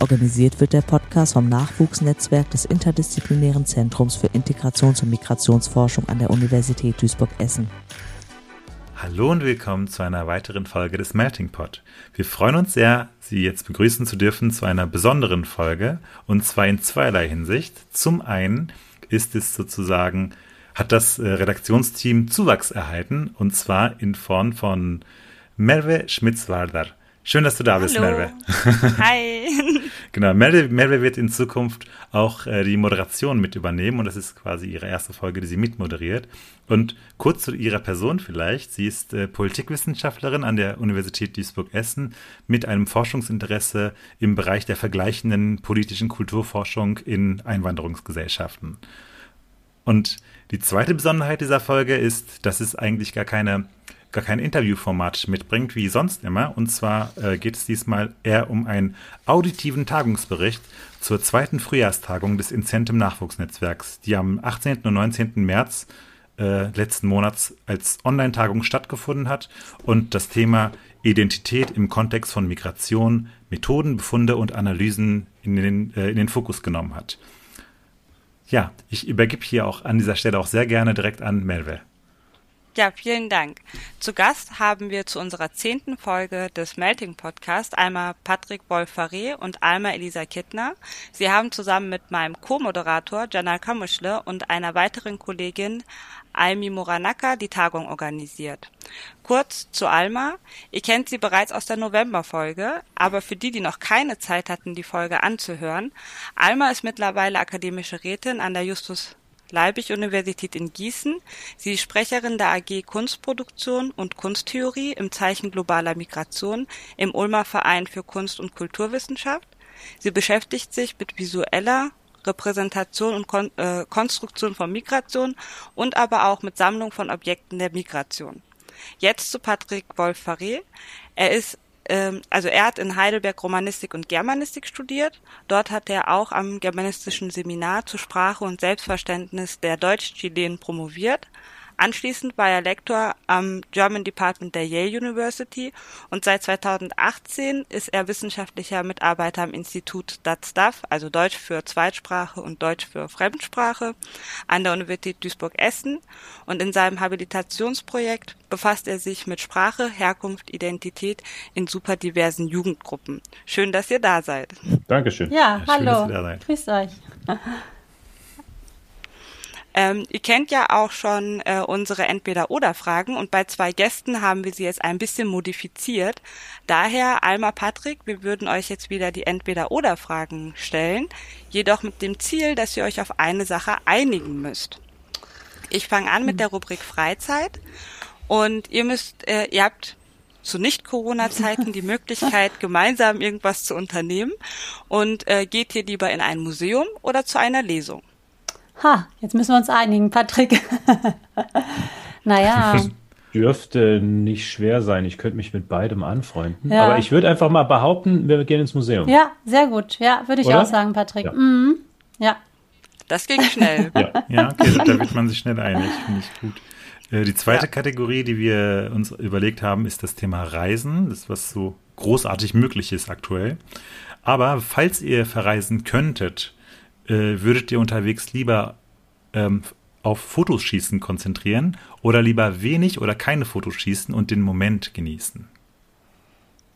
Organisiert wird der Podcast vom Nachwuchsnetzwerk des Interdisziplinären Zentrums für Integrations- und Migrationsforschung an der Universität Duisburg-Essen. Hallo und willkommen zu einer weiteren Folge des Melting Pot. Wir freuen uns sehr, Sie jetzt begrüßen zu dürfen zu einer besonderen Folge und zwar in zweierlei Hinsicht. Zum einen ist es sozusagen, hat das äh, Redaktionsteam Zuwachs erhalten und zwar in Form von Merve Schmitzwarder. Schön, dass du da bist, Hallo. Merve. Hi. genau, Merve, Merve wird in Zukunft auch äh, die Moderation mit übernehmen und das ist quasi ihre erste Folge, die sie mitmoderiert. Und kurz zu ihrer Person vielleicht. Sie ist äh, Politikwissenschaftlerin an der Universität Duisburg-Essen mit einem Forschungsinteresse im Bereich der vergleichenden politischen Kulturforschung in Einwanderungsgesellschaften. Und die zweite Besonderheit dieser Folge ist, dass es eigentlich gar keine gar kein Interviewformat mitbringt, wie sonst immer. Und zwar äh, geht es diesmal eher um einen auditiven Tagungsbericht zur zweiten Frühjahrstagung des Incentum Nachwuchsnetzwerks, die am 18. und 19. März äh, letzten Monats als Online-Tagung stattgefunden hat und das Thema Identität im Kontext von Migration, Methoden, Befunde und Analysen in den, äh, in den Fokus genommen hat. Ja, ich übergebe hier auch an dieser Stelle auch sehr gerne direkt an Melve. Ja, vielen Dank. Zu Gast haben wir zu unserer zehnten Folge des Melting Podcast einmal Patrick Wolfaré und Alma Elisa Kittner. Sie haben zusammen mit meinem Co-Moderator Janal Kamuschle und einer weiteren Kollegin Almi Moranaka die Tagung organisiert. Kurz zu Alma. Ihr kennt sie bereits aus der November-Folge, aber für die, die noch keine Zeit hatten, die Folge anzuhören, Alma ist mittlerweile akademische Rätin an der Justus Leibig-Universität in Gießen. Sie ist Sprecherin der AG Kunstproduktion und Kunsttheorie im Zeichen globaler Migration im Ulmer Verein für Kunst- und Kulturwissenschaft. Sie beschäftigt sich mit visueller Repräsentation und Kon äh, Konstruktion von Migration und aber auch mit Sammlung von Objekten der Migration. Jetzt zu Patrick Wolf-Farré. Er ist ähm, also er hat in Heidelberg Romanistik und Germanistik studiert. Dort hat er auch am germanistischen Seminar zur Sprache und Selbstverständnis der Deutsch-Chilenen promoviert. Anschließend war er Lektor am German Department der Yale University und seit 2018 ist er wissenschaftlicher Mitarbeiter am Institut DATSTAF, also Deutsch für Zweitsprache und Deutsch für Fremdsprache, an der Universität Duisburg-Essen und in seinem Habilitationsprojekt befasst er sich mit Sprache, Herkunft, Identität in super diversen Jugendgruppen. Schön, dass ihr da seid. Dankeschön. Ja, Ja, schön, dass hallo. ihr da seid. Grüßt euch. Ähm, ihr kennt ja auch schon äh, unsere Entweder-Oder-Fragen und bei zwei Gästen haben wir sie jetzt ein bisschen modifiziert. Daher, Alma Patrick, wir würden euch jetzt wieder die Entweder-Oder-Fragen stellen, jedoch mit dem Ziel, dass ihr euch auf eine Sache einigen müsst. Ich fange an mit der Rubrik Freizeit und ihr müsst, äh, ihr habt zu Nicht-Corona-Zeiten die Möglichkeit, gemeinsam irgendwas zu unternehmen und äh, geht hier lieber in ein Museum oder zu einer Lesung. Ha, jetzt müssen wir uns einigen, Patrick. naja, Dürfte nicht schwer sein. Ich könnte mich mit beidem anfreunden. Ja. Aber ich würde einfach mal behaupten, wir gehen ins Museum. ja, sehr gut. Ja, würde ich Oder? auch sagen, Patrick. Ja. Mhm. Ja. Das ging schnell. Ja. Ja, okay, da wird man sich schnell einig, finde ich gut. Äh, Die zweite Ja. Kategorie, die wir uns überlegt haben, ist das Thema Reisen, das was so großartig möglich ist aktuell. Aber falls ihr verreisen könntet, äh, würdet ihr unterwegs lieber ähm, auf Fotos schießen konzentrieren oder lieber wenig oder keine Fotos schießen und den Moment genießen?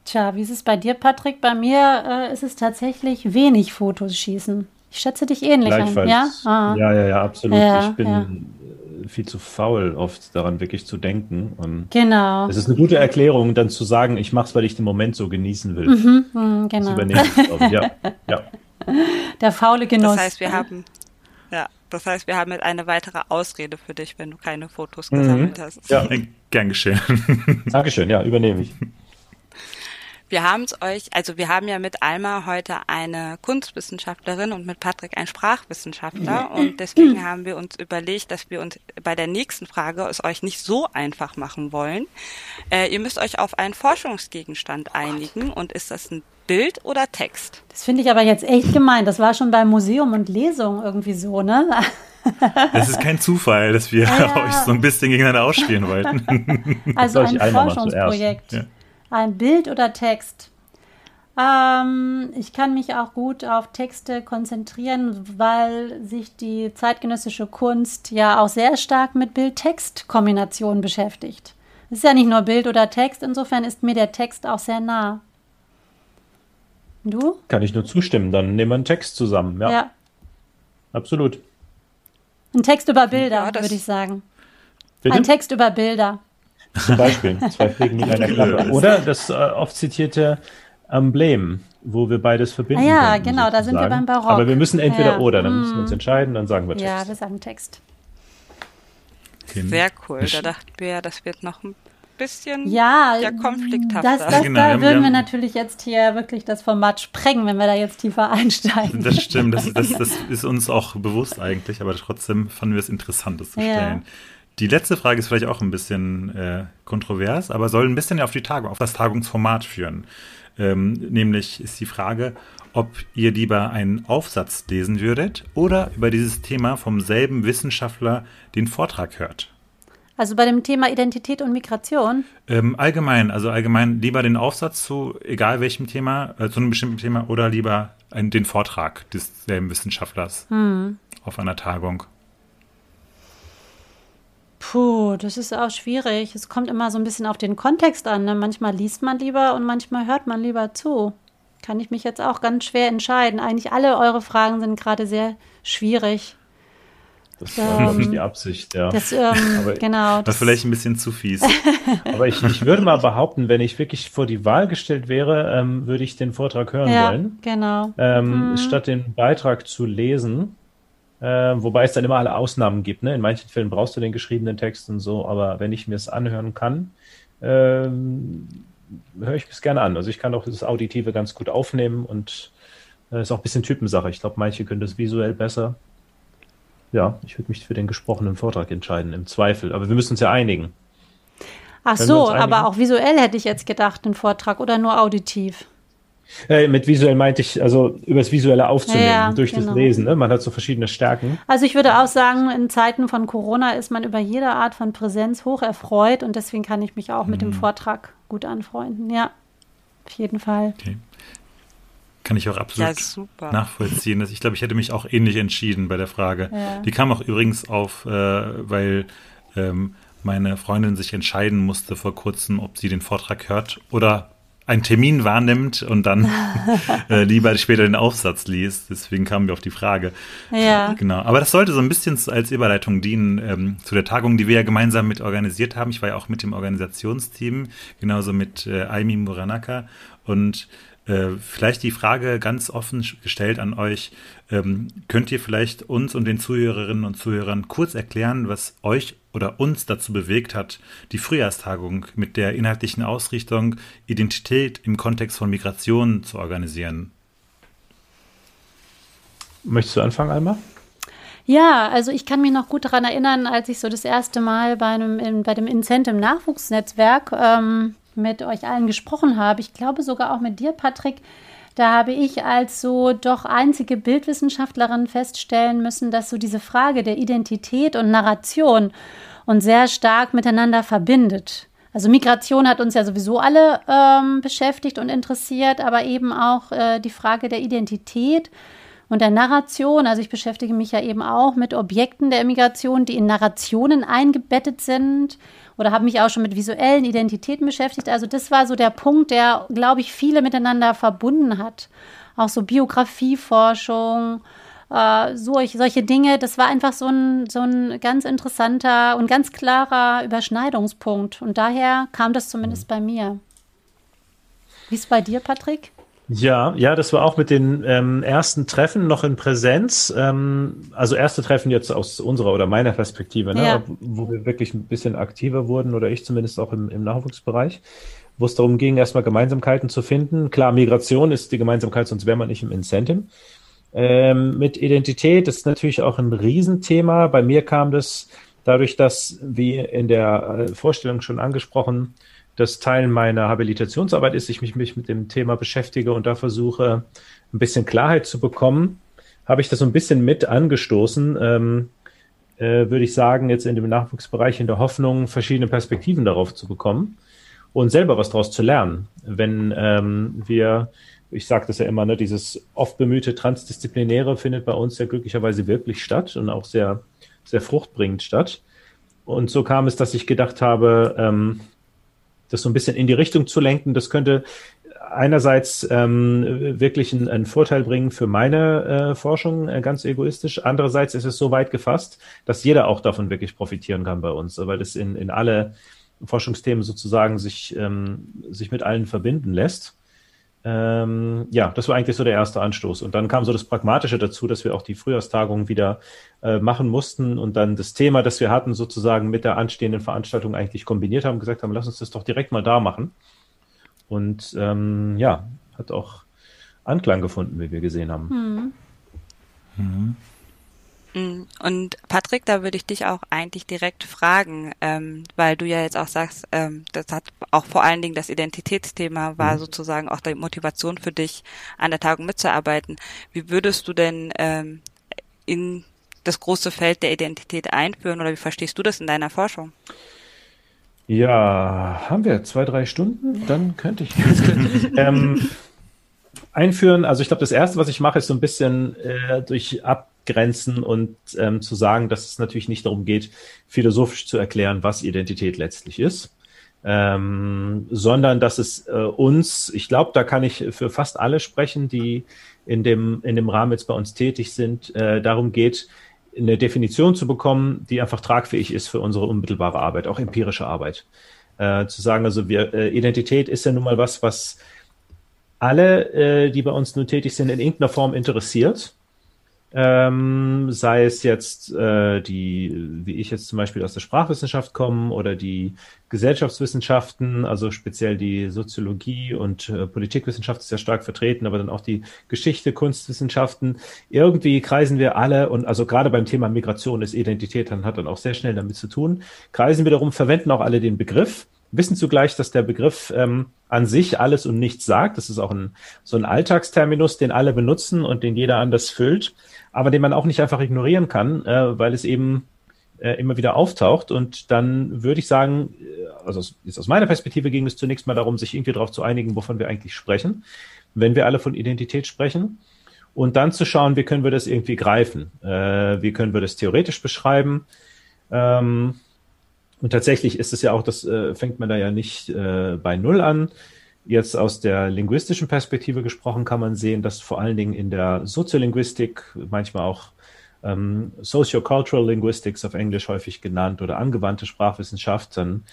Tja, wie ist es bei dir, Patrick? Bei mir äh, ist es tatsächlich wenig Fotos schießen. Ich schätze dich ähnlich. Gleichfalls. Ja? Ah. ja, ja, ja, absolut. Ja, ich bin ja. äh, viel zu faul, oft daran wirklich zu denken. Und Genau. es ist eine gute Erklärung, dann zu sagen, ich mache es, weil ich den Moment so genießen will. Mhm, Das genau. übernehme ich, glaube ich. Ja, ja. Der faule Genuss. Das heißt, wir haben, ja, das heißt, wir haben jetzt eine weitere Ausrede für dich, wenn du keine Fotos Mhm. gesammelt hast. Ja. Äh, Gern geschehen. Dankeschön, ja, übernehme ich. Wir haben es euch, also wir haben ja mit Alma heute eine Kunstwissenschaftlerin und mit Patrick einen Sprachwissenschaftler und deswegen haben wir uns überlegt, dass wir uns bei der nächsten Frage es euch nicht so einfach machen wollen. Äh, ihr müsst euch auf einen Forschungsgegenstand einigen und ist das ein Bild oder Text? Das finde ich aber jetzt echt gemein. Das war schon beim Museum und Lesung irgendwie so, ne? Es ist kein Zufall, dass wir ja. euch so ein bisschen gegeneinander ausspielen wollten. Also ein Forschungsprojekt. Ja. Ein Bild oder Text? Ähm, ich kann mich auch gut auf Texte konzentrieren, weil sich die zeitgenössische Kunst ja auch sehr stark mit Bild-Text-Kombinationen beschäftigt. Es ist ja nicht nur Bild oder Text, insofern ist mir der Text auch sehr nah. Du? Kann ich nur zustimmen, dann nehmen wir einen Text zusammen, ja. ja. Absolut. Ein Text über Bilder, ja, würde ich sagen. Bitte? Ein Text über Bilder. Zum Beispiel, zwei Fliegen mit einer Klappe. Oder das äh, oft zitierte Emblem, wo wir beides verbinden. Ah, ja, können, genau, da sind wir beim Barock. Aber wir müssen entweder ja. oder, dann müssen wir uns hm. entscheiden, dann sagen wir Text. Ja, wir sagen Text. Sehr cool, da dachten wir, das wird noch ein bisschen ja, ja konflikthafter. Das, das, genau, da würden wir natürlich jetzt hier wirklich das Format sprengen, wenn wir da jetzt tiefer einsteigen. Das stimmt, das, das, das ist uns auch bewusst eigentlich, aber trotzdem fanden wir es interessant, das zu stellen. Ja. Die letzte Frage ist vielleicht auch ein bisschen äh, kontrovers, aber soll ein bisschen auf die Tagung, auf das Tagungsformat führen. Ähm, nämlich ist die Frage, ob ihr lieber einen Aufsatz lesen würdet oder über dieses Thema vom selben Wissenschaftler den Vortrag hört. Also bei dem Thema Identität und Migration? Ähm, allgemein, also allgemein lieber den Aufsatz zu egal welchem Thema, äh, zu einem bestimmten Thema oder lieber ein, den Vortrag desselben Wissenschaftlers hm. auf einer Tagung. Puh, das ist auch schwierig. Es kommt immer so ein bisschen auf den Kontext an. Ne? Manchmal liest man lieber und manchmal hört man lieber zu. Kann ich mich jetzt auch ganz schwer entscheiden. Eigentlich alle eure Fragen sind gerade sehr schwierig. Das war, ähm, glaube ich, die Absicht, ja. Das, ähm, aber, genau. Das ist vielleicht ein bisschen zu fies. aber ich, ich würde mal behaupten, wenn ich wirklich vor die Wahl gestellt wäre, ähm, würde ich den Vortrag hören ja, wollen. Genau. Ähm, mhm. Statt den Beitrag zu lesen. Äh, wobei es dann immer alle Ausnahmen gibt. Ne? In manchen Fällen brauchst du den geschriebenen Text und so, aber wenn ich mir es anhören kann, ähm, höre ich es gerne an. Also ich kann auch das Auditive ganz gut aufnehmen und äh, ist auch ein bisschen Typensache. Ich glaube, manche können das visuell besser. Ja, ich würde mich für den gesprochenen Vortrag entscheiden, im Zweifel. Aber wir müssen uns ja einigen. Ach Können so, aber auch visuell hätte ich jetzt gedacht, den Vortrag oder nur auditiv. Äh, mit visuell meinte ich, also über das Visuelle aufzunehmen, ja, durch genau. das Lesen. Ne? Man hat so verschiedene Stärken. Also ich würde auch sagen, in Zeiten von Corona ist man über jede Art von Präsenz hoch erfreut und deswegen kann ich mich auch mhm. mit dem mhm. Vortrag gut anfreunden. Ja, auf jeden Fall. Okay. Kann ich auch absolut ja, nachvollziehen. Ich glaube, ich hätte mich auch ähnlich entschieden bei der Frage. Ja. Die kam auch übrigens auf, äh, weil ähm, meine Freundin sich entscheiden musste vor kurzem, ob sie den Vortrag hört oder einen Termin wahrnimmt und dann äh, lieber später den Aufsatz liest. Deswegen kamen wir auf die Frage. Ja. Genau. Aber das sollte so ein bisschen als Überleitung dienen ähm, zu der Tagung, die wir ja gemeinsam mit organisiert haben. Ich war ja auch mit dem Organisationsteam, genauso mit äh, Aimi Muranaka. Und äh, vielleicht die Frage ganz offen gestellt an euch. Ähm, könnt ihr vielleicht uns und den Zuhörerinnen und Zuhörern kurz erklären, was euch oder uns dazu bewegt hat, die Frühjahrstagung mit der inhaltlichen Ausrichtung Identität im Kontext von Migration zu organisieren? Möchtest du anfangen, Alma? Ja, also ich kann mich noch gut daran erinnern, als ich so das erste Mal bei, einem, in, bei dem Incentive Nachwuchsnetzwerk ähm, mit euch allen gesprochen habe, ich glaube sogar auch mit dir, Patrick, da habe ich als so doch einzige Bildwissenschaftlerin feststellen müssen, dass so diese Frage der Identität und Narration uns sehr stark miteinander verbindet. Also Migration hat uns ja sowieso alle ähm, beschäftigt und interessiert, aber eben auch äh, die Frage der Identität und der Narration. Also ich beschäftige mich ja eben auch mit Objekten der Migration, die in Narrationen eingebettet sind oder habe mich auch schon mit visuellen Identitäten beschäftigt. Also das war so der Punkt, der, glaube ich, viele miteinander verbunden hat. Auch so Biografieforschung, äh, solch, solche Dinge. Das war einfach so ein, so ein ganz interessanter und ganz klarer Überschneidungspunkt. Und daher kam das zumindest bei mir. Wie ist es bei dir, Patrick? Ja, ja, das war auch mit den ähm, ersten Treffen noch in Präsenz. Ähm, also erste Treffen jetzt aus unserer oder meiner Perspektive, ne? Ja. wo wir wirklich ein bisschen aktiver wurden oder ich zumindest auch im, im Nachwuchsbereich wo es darum ging, erstmal Gemeinsamkeiten zu finden. Klar, Migration ist die Gemeinsamkeit, sonst wäre man nicht im Incentive. Ähm, mit Identität ist natürlich auch ein Riesenthema. Bei mir kam das dadurch, dass, wie in der äh, Vorstellung schon angesprochen, das Teil meiner Habilitationsarbeit ist, ich mich, mich mit dem Thema beschäftige und da versuche, ein bisschen Klarheit zu bekommen, habe ich das so ein bisschen mit angestoßen, ähm, äh, würde ich sagen, jetzt in dem Nachwuchsbereich in der Hoffnung, verschiedene Perspektiven darauf zu bekommen und selber was daraus zu lernen. Wenn ähm, wir, ich sage das ja immer, ne, dieses oft bemühte Transdisziplinäre findet bei uns ja glücklicherweise wirklich statt und auch sehr, sehr fruchtbringend statt. Und so kam es, dass ich gedacht habe, ähm, das so ein bisschen in die Richtung zu lenken, das könnte einerseits ähm, wirklich einen, einen, Vorteil bringen für meine äh, Forschung, äh, ganz egoistisch. Andererseits ist es so weit gefasst, dass jeder auch davon wirklich profitieren kann bei uns, weil es in, in alle Forschungsthemen sozusagen sich, ähm, sich mit allen verbinden lässt. Ähm, ja, das war eigentlich so der erste Anstoß. Und dann kam so das Pragmatische dazu, dass wir auch die Frühjahrstagung wieder äh, machen mussten und dann das Thema, das wir hatten, sozusagen mit der anstehenden Veranstaltung eigentlich kombiniert haben, gesagt haben, lass uns das doch direkt mal da machen. Und ähm, ja, hat auch Anklang gefunden, wie wir gesehen haben. Hm. Mhm. Und Patrick, da würde ich dich auch eigentlich direkt fragen, ähm, weil du ja jetzt auch sagst, ähm, das hat auch vor allen Dingen das Identitätsthema war mhm. sozusagen auch die Motivation für dich, an der Tagung mitzuarbeiten. Wie würdest du denn ähm, in das große Feld der Identität einführen oder wie verstehst du das in deiner Forschung? Ja, haben wir zwei, drei Stunden? Dann könnte ich ähm, einführen. Also ich glaube, das Erste, was ich mache, ist so ein bisschen äh, durch Abgrenzen und ähm, zu sagen, dass es natürlich nicht darum geht, philosophisch zu erklären, was Identität letztlich ist. Ähm, sondern dass es äh, uns, ich glaube, da kann ich für fast alle sprechen, die in dem, in dem Rahmen jetzt bei uns tätig sind, äh, darum geht, eine Definition zu bekommen, die einfach tragfähig ist für unsere unmittelbare Arbeit, auch empirische Arbeit. Äh, zu sagen, also wir, äh, Identität ist ja nun mal was, was alle, äh, die bei uns nun tätig sind, in irgendeiner Form interessiert ähm, sei es jetzt äh, die, wie ich jetzt zum Beispiel aus der Sprachwissenschaft komme oder die Gesellschaftswissenschaften, also speziell die Soziologie und äh, Politikwissenschaft ist ja stark vertreten, aber dann auch die Geschichte, Kunstwissenschaften. Irgendwie kreisen wir alle und also gerade beim Thema Migration ist Identität dann hat dann auch sehr schnell damit zu tun. Kreisen wir darum, verwenden auch alle den Begriff wissen zugleich, dass der Begriff ähm, an sich alles und nichts sagt. Das ist auch ein, so ein Alltagsterminus, den alle benutzen und den jeder anders füllt aber den man auch nicht einfach ignorieren kann, äh, weil es eben äh, immer wieder auftaucht. Und dann würde ich sagen, äh, also jetzt aus meiner Perspektive ging es zunächst mal darum, sich irgendwie darauf zu einigen, wovon wir eigentlich sprechen, wenn wir alle von Identität sprechen. Und dann zu schauen, wie können wir das irgendwie greifen? Äh, wie können wir das theoretisch beschreiben? Ähm, und tatsächlich ist es ja auch, das äh, fängt man da ja nicht äh, bei Null an. Jetzt aus der linguistischen Perspektive gesprochen kann man sehen, dass vor allen Dingen in der Soziolinguistik, manchmal auch ähm, Sociocultural Linguistics auf Englisch häufig genannt oder angewandte Sprachwissenschaft, dann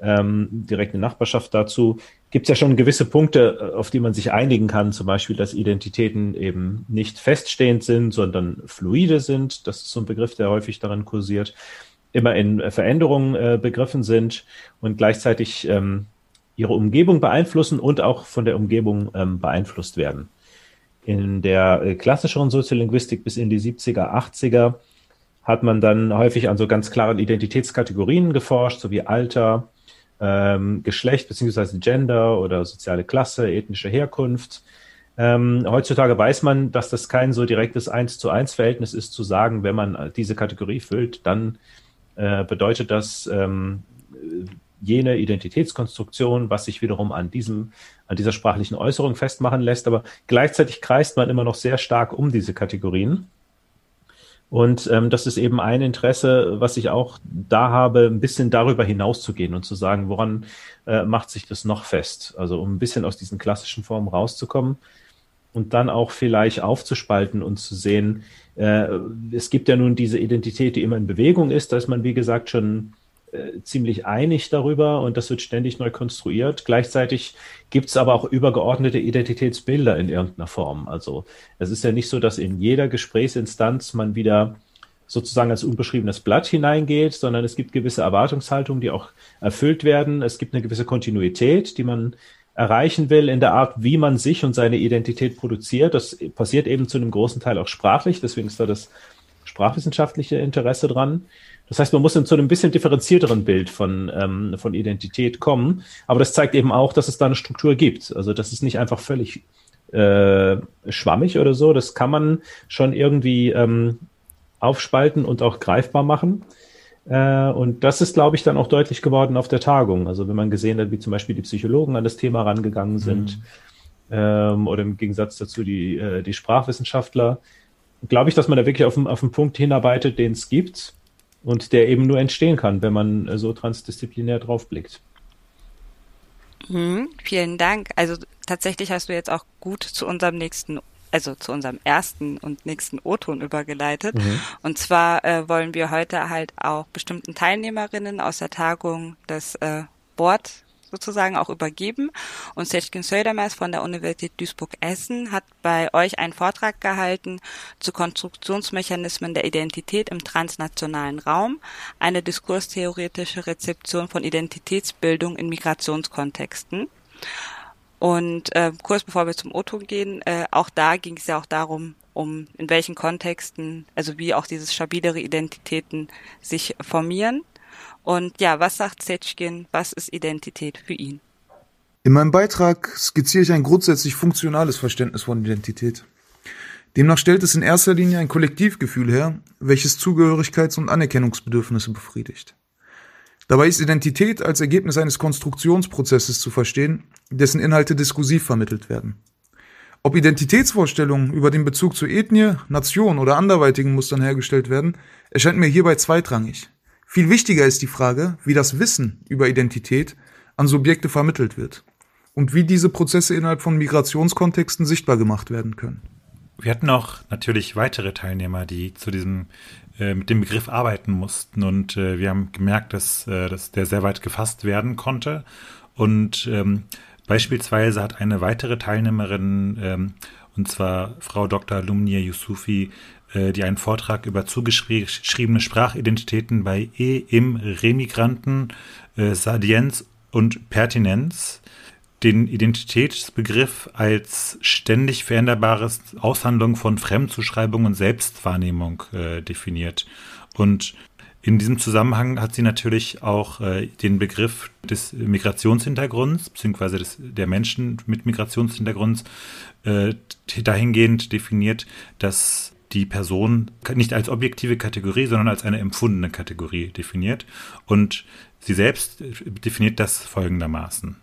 ähm, direkte Nachbarschaft dazu, gibt es ja schon gewisse Punkte, äh, auf die man sich einigen kann, zum Beispiel, dass Identitäten eben nicht feststehend sind, sondern fluide sind. Das ist so ein Begriff, der häufig darin kursiert, immer in Veränderungen äh, begriffen sind und gleichzeitig ähm, ihre Umgebung beeinflussen und auch von der Umgebung ähm, beeinflusst werden. In der äh, klassischeren Soziolinguistik bis in die 70er, 80er hat man dann häufig an so ganz klaren Identitätskategorien geforscht, so wie Alter, ähm, Geschlecht beziehungsweise Gender oder soziale Klasse, ethnische Herkunft. Ähm, heutzutage weiß man, dass das kein so direktes Eins zu eins Verhältnis ist, zu sagen, wenn man diese Kategorie füllt, dann äh, bedeutet das ähm, jene Identitätskonstruktion, was sich wiederum an diesem, an dieser sprachlichen Äußerung festmachen lässt. Aber gleichzeitig kreist man immer noch sehr stark um diese Kategorien. Und ähm, das ist eben ein Interesse, was ich auch da habe, ein bisschen darüber hinauszugehen und zu sagen, woran äh, macht sich das noch fest? Also um ein bisschen aus diesen klassischen Formen rauszukommen und dann auch vielleicht aufzuspalten und zu sehen, äh, es gibt ja nun diese Identität, die immer in Bewegung ist. Da ist man, wie gesagt, schon äh, ziemlich einig darüber und das wird ständig neu konstruiert. Gleichzeitig gibt es aber auch übergeordnete Identitätsbilder in irgendeiner Form. Also es ist ja nicht so, dass in jeder Gesprächsinstanz man wieder sozusagen als unbeschriebenes Blatt hineingeht, sondern es gibt gewisse Erwartungshaltungen, die auch erfüllt werden. Es gibt eine gewisse Kontinuität, die man erreichen will in der Art, wie man sich und seine Identität produziert. Das passiert eben zu einem großen Teil auch sprachlich, deswegen ist da das sprachwissenschaftliche Interesse dran. Das heißt, man muss zu einem bisschen differenzierteren Bild von, ähm, von Identität kommen. Aber das zeigt eben auch, dass es da eine Struktur gibt. Also das ist nicht einfach völlig äh, schwammig oder so. Das kann man schon irgendwie ähm, aufspalten und auch greifbar machen. Äh, und das ist, glaube ich, dann auch deutlich geworden auf der Tagung. Also wenn man gesehen hat, wie zum Beispiel die Psychologen an das Thema rangegangen sind, mhm. ähm, oder im Gegensatz dazu die, äh, die Sprachwissenschaftler, glaube ich, dass man da wirklich auf, auf einen Punkt hinarbeitet, den es gibt und der eben nur entstehen kann, wenn man äh, so transdisziplinär draufblickt. Mhm, vielen Dank. Also tatsächlich hast du jetzt auch gut zu unserem nächsten also zu unserem ersten und nächsten O-Ton übergeleitet. Mhm. Und zwar äh, wollen wir heute halt auch bestimmten Teilnehmerinnen aus der Tagung das äh, Wort sozusagen auch übergeben. Und Seçkin Södermers von der Universität Duisburg-Essen hat bei euch einen Vortrag gehalten zu Konstruktionsmechanismen der Identität im transnationalen Raum, eine diskurstheoretische Rezeption von Identitätsbildung in Migrationskontexten. Und äh, kurz bevor wir zum Otto gehen, äh, auch da ging es ja auch darum, um in welchen Kontexten, also wie auch diese stabilere Identitäten sich formieren. Und ja, was sagt Setschkin, was ist Identität für ihn? In meinem Beitrag skizziere ich ein grundsätzlich funktionales Verständnis von Identität. Demnach stellt es in erster Linie ein Kollektivgefühl her, welches Zugehörigkeits- und Anerkennungsbedürfnisse befriedigt. Dabei ist Identität als Ergebnis eines Konstruktionsprozesses zu verstehen, dessen Inhalte diskursiv vermittelt werden. Ob Identitätsvorstellungen über den Bezug zur Ethnie, Nation oder anderweitigen Mustern hergestellt werden, erscheint mir hierbei zweitrangig. Viel wichtiger ist die Frage, wie das Wissen über Identität an Subjekte vermittelt wird und wie diese Prozesse innerhalb von Migrationskontexten sichtbar gemacht werden können. Wir hatten auch natürlich weitere Teilnehmer, die zu diesem äh, mit dem Begriff arbeiten mussten. Und äh, wir haben gemerkt, dass, äh, dass der sehr weit gefasst werden konnte. Und ähm, beispielsweise hat eine weitere Teilnehmerin, ähm, und zwar Frau Dr. Lumnia Yusufi, äh, die einen Vortrag über zugeschriebene Sprachidentitäten bei E im Remigranten, äh, Sadienz und Pertinenz den Identitätsbegriff als ständig veränderbares Aushandlung von Fremdzuschreibung und Selbstwahrnehmung äh, definiert. Und in diesem Zusammenhang hat sie natürlich auch äh, den Begriff des Migrationshintergrunds, beziehungsweise des, der Menschen mit Migrationshintergrunds, äh, dahingehend definiert, dass die Person nicht als objektive Kategorie, sondern als eine empfundene Kategorie definiert. Und sie selbst definiert das folgendermaßen.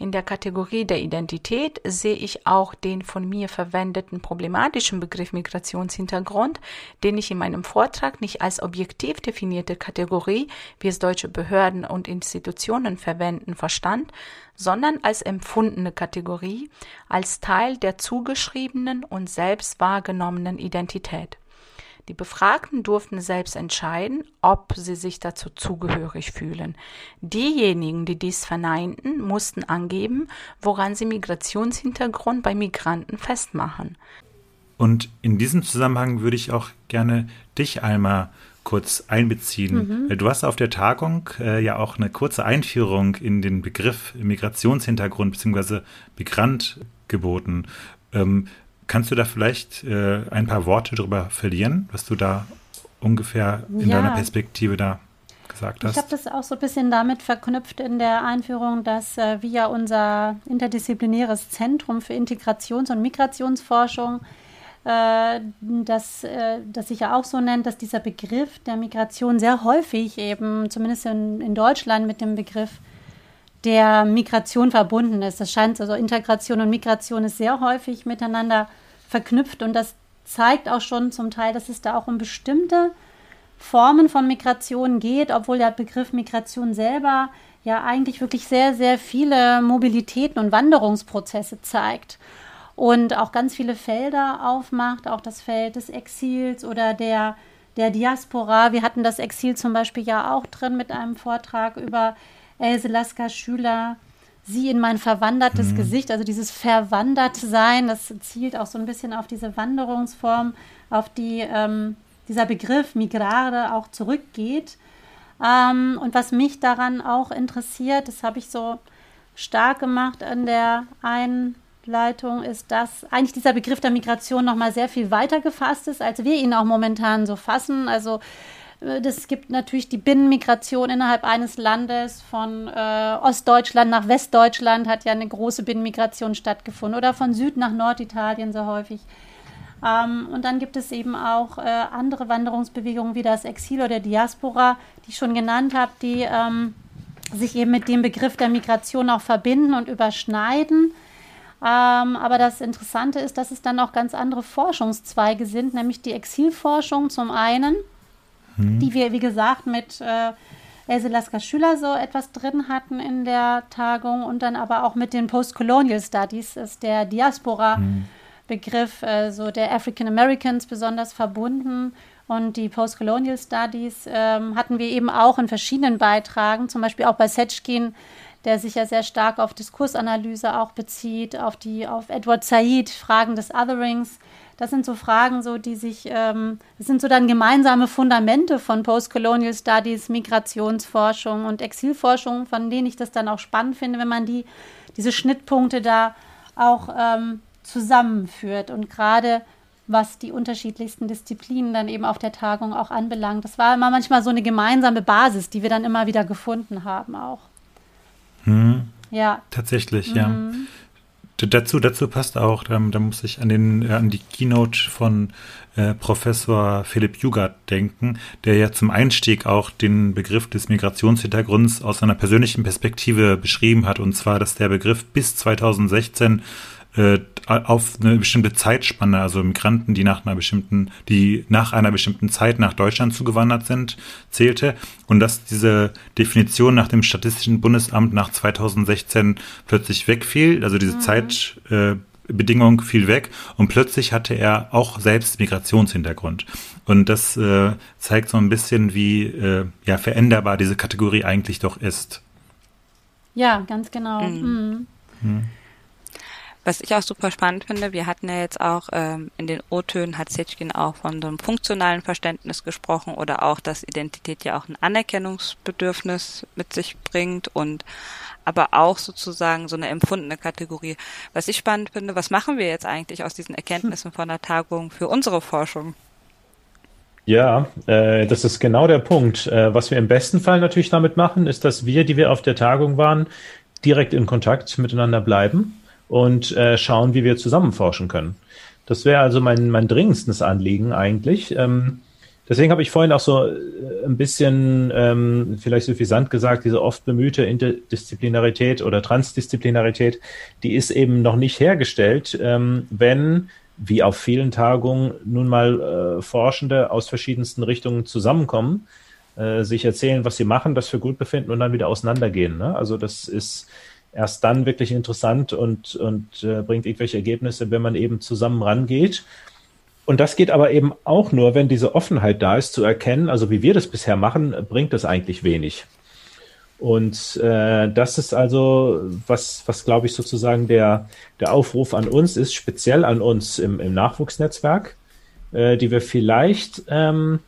In der Kategorie der Identität sehe ich auch den von mir verwendeten problematischen Begriff Migrationshintergrund, den ich in meinem Vortrag nicht als objektiv definierte Kategorie, wie es deutsche Behörden und Institutionen verwenden, verstand, sondern als empfundene Kategorie, als Teil der zugeschriebenen und selbst wahrgenommenen Identität. Die Befragten durften selbst entscheiden, ob sie sich dazu zugehörig fühlen. Diejenigen, die dies verneinten, mussten angeben, woran sie Migrationshintergrund bei Migranten festmachen. Und in diesem Zusammenhang würde ich auch gerne dich einmal kurz einbeziehen. Mhm. Du hast auf der Tagung äh, ja auch eine kurze Einführung in den Begriff Migrationshintergrund bzw. Migrant geboten. Ähm, Kannst du da vielleicht äh, ein paar Worte darüber verlieren, was du da ungefähr in ja. deiner Perspektive da gesagt hast? Ich habe das auch so ein bisschen damit verknüpft in der Einführung, dass äh, wir unser interdisziplinäres Zentrum für Integrations- und Migrationsforschung äh, das, äh, das sich ja auch so nennt, dass dieser Begriff der Migration sehr häufig eben, zumindest in, in Deutschland, mit dem Begriff der Migration verbunden ist. Das scheint also Integration und Migration ist sehr häufig miteinander verknüpft und das zeigt auch schon zum Teil, dass es da auch um bestimmte Formen von Migration geht, obwohl der Begriff Migration selber ja eigentlich wirklich sehr, sehr viele Mobilitäten und Wanderungsprozesse zeigt und auch ganz viele Felder aufmacht, auch das Feld des Exils oder der, der Diaspora. Wir hatten das Exil zum Beispiel ja auch drin mit einem Vortrag über Else Lasker Schüler, sie in mein verwandertes mhm. Gesicht, also dieses Verwandertsein, das zielt auch so ein bisschen auf diese Wanderungsform, auf die, ähm, dieser Begriff Migrare auch zurückgeht. Ähm, und was mich daran auch interessiert, das habe ich so stark gemacht an der Einleitung, ist, dass eigentlich dieser Begriff der Migration nochmal sehr viel weiter gefasst ist, als wir ihn auch momentan so fassen. Also es gibt natürlich die Binnenmigration innerhalb eines Landes. Von äh, Ostdeutschland nach Westdeutschland hat ja eine große Binnenmigration stattgefunden oder von Süd nach Norditalien sehr häufig. Ähm, und dann gibt es eben auch äh, andere Wanderungsbewegungen wie das Exil oder Diaspora, die ich schon genannt habe, die ähm, sich eben mit dem Begriff der Migration auch verbinden und überschneiden. Ähm, aber das Interessante ist, dass es dann auch ganz andere Forschungszweige sind, nämlich die Exilforschung zum einen hm. die wir, wie gesagt, mit äh, Else Lasker Schüler so etwas drin hatten in der Tagung und dann aber auch mit den Postcolonial Studies ist der Diaspora-Begriff, äh, so der African Americans besonders verbunden. Und die Postcolonial Studies ähm, hatten wir eben auch in verschiedenen Beitragen, zum Beispiel auch bei Setchkin, der sich ja sehr stark auf Diskursanalyse auch bezieht, auf die, auf Edward Said, Fragen des Otherings das sind so Fragen, so die sich, ähm, das sind so dann gemeinsame Fundamente von Postcolonial Studies, Migrationsforschung und Exilforschung, von denen ich das dann auch spannend finde, wenn man die, diese Schnittpunkte da auch ähm, zusammenführt und gerade was die unterschiedlichsten Disziplinen dann eben auf der Tagung auch anbelangt. Das war immer manchmal so eine gemeinsame Basis, die wir dann immer wieder gefunden haben auch. Hm. Ja. Tatsächlich, ja. Dazu, dazu passt auch, da, da muss ich an, den, äh, an die Keynote von äh, Professor Philipp Jugart denken, der ja zum Einstieg auch den Begriff des Migrationshintergrunds aus einer persönlichen Perspektive beschrieben hat, und zwar, dass der Begriff bis 2016 äh, auf eine bestimmte Zeitspanne, also Migranten, die nach einer bestimmten, die nach einer bestimmten Zeit nach Deutschland zugewandert sind, zählte und dass diese Definition nach dem Statistischen Bundesamt nach 2016 plötzlich wegfiel, also diese mhm. Zeitbedingung äh, fiel weg und plötzlich hatte er auch selbst Migrationshintergrund. Und das äh, zeigt so ein bisschen, wie äh, ja, veränderbar diese Kategorie eigentlich doch ist. Ja, ganz genau. Mhm. Mhm. Was ich auch super spannend finde, wir hatten ja jetzt auch ähm, in den O-Tönen hat Setschkin auch von so einem funktionalen Verständnis gesprochen oder auch, dass Identität ja auch ein Anerkennungsbedürfnis mit sich bringt und aber auch sozusagen so eine empfundene Kategorie. Was ich spannend finde, was machen wir jetzt eigentlich aus diesen Erkenntnissen von der Tagung für unsere Forschung? Ja, äh, das ist genau der Punkt. Äh, was wir im besten Fall natürlich damit machen, ist, dass wir, die wir auf der Tagung waren, direkt in Kontakt miteinander bleiben und äh, schauen, wie wir zusammen forschen können. Das wäre also mein, mein dringendstes Anliegen eigentlich. Ähm, deswegen habe ich vorhin auch so äh, ein bisschen ähm, vielleicht suffisant gesagt, diese oft bemühte Interdisziplinarität oder Transdisziplinarität, die ist eben noch nicht hergestellt, ähm, wenn wie auf vielen Tagungen nun mal äh, Forschende aus verschiedensten Richtungen zusammenkommen, äh, sich erzählen, was sie machen, das für gut befinden und dann wieder auseinandergehen. Ne? Also das ist erst dann wirklich interessant und, und äh, bringt irgendwelche Ergebnisse, wenn man eben zusammen rangeht. Und das geht aber eben auch nur, wenn diese Offenheit da ist, zu erkennen, also wie wir das bisher machen, bringt das eigentlich wenig. Und äh, das ist also, was, was glaube ich sozusagen der, der Aufruf an uns ist, speziell an uns im, im Nachwuchsnetzwerk, äh, die wir vielleicht ähm,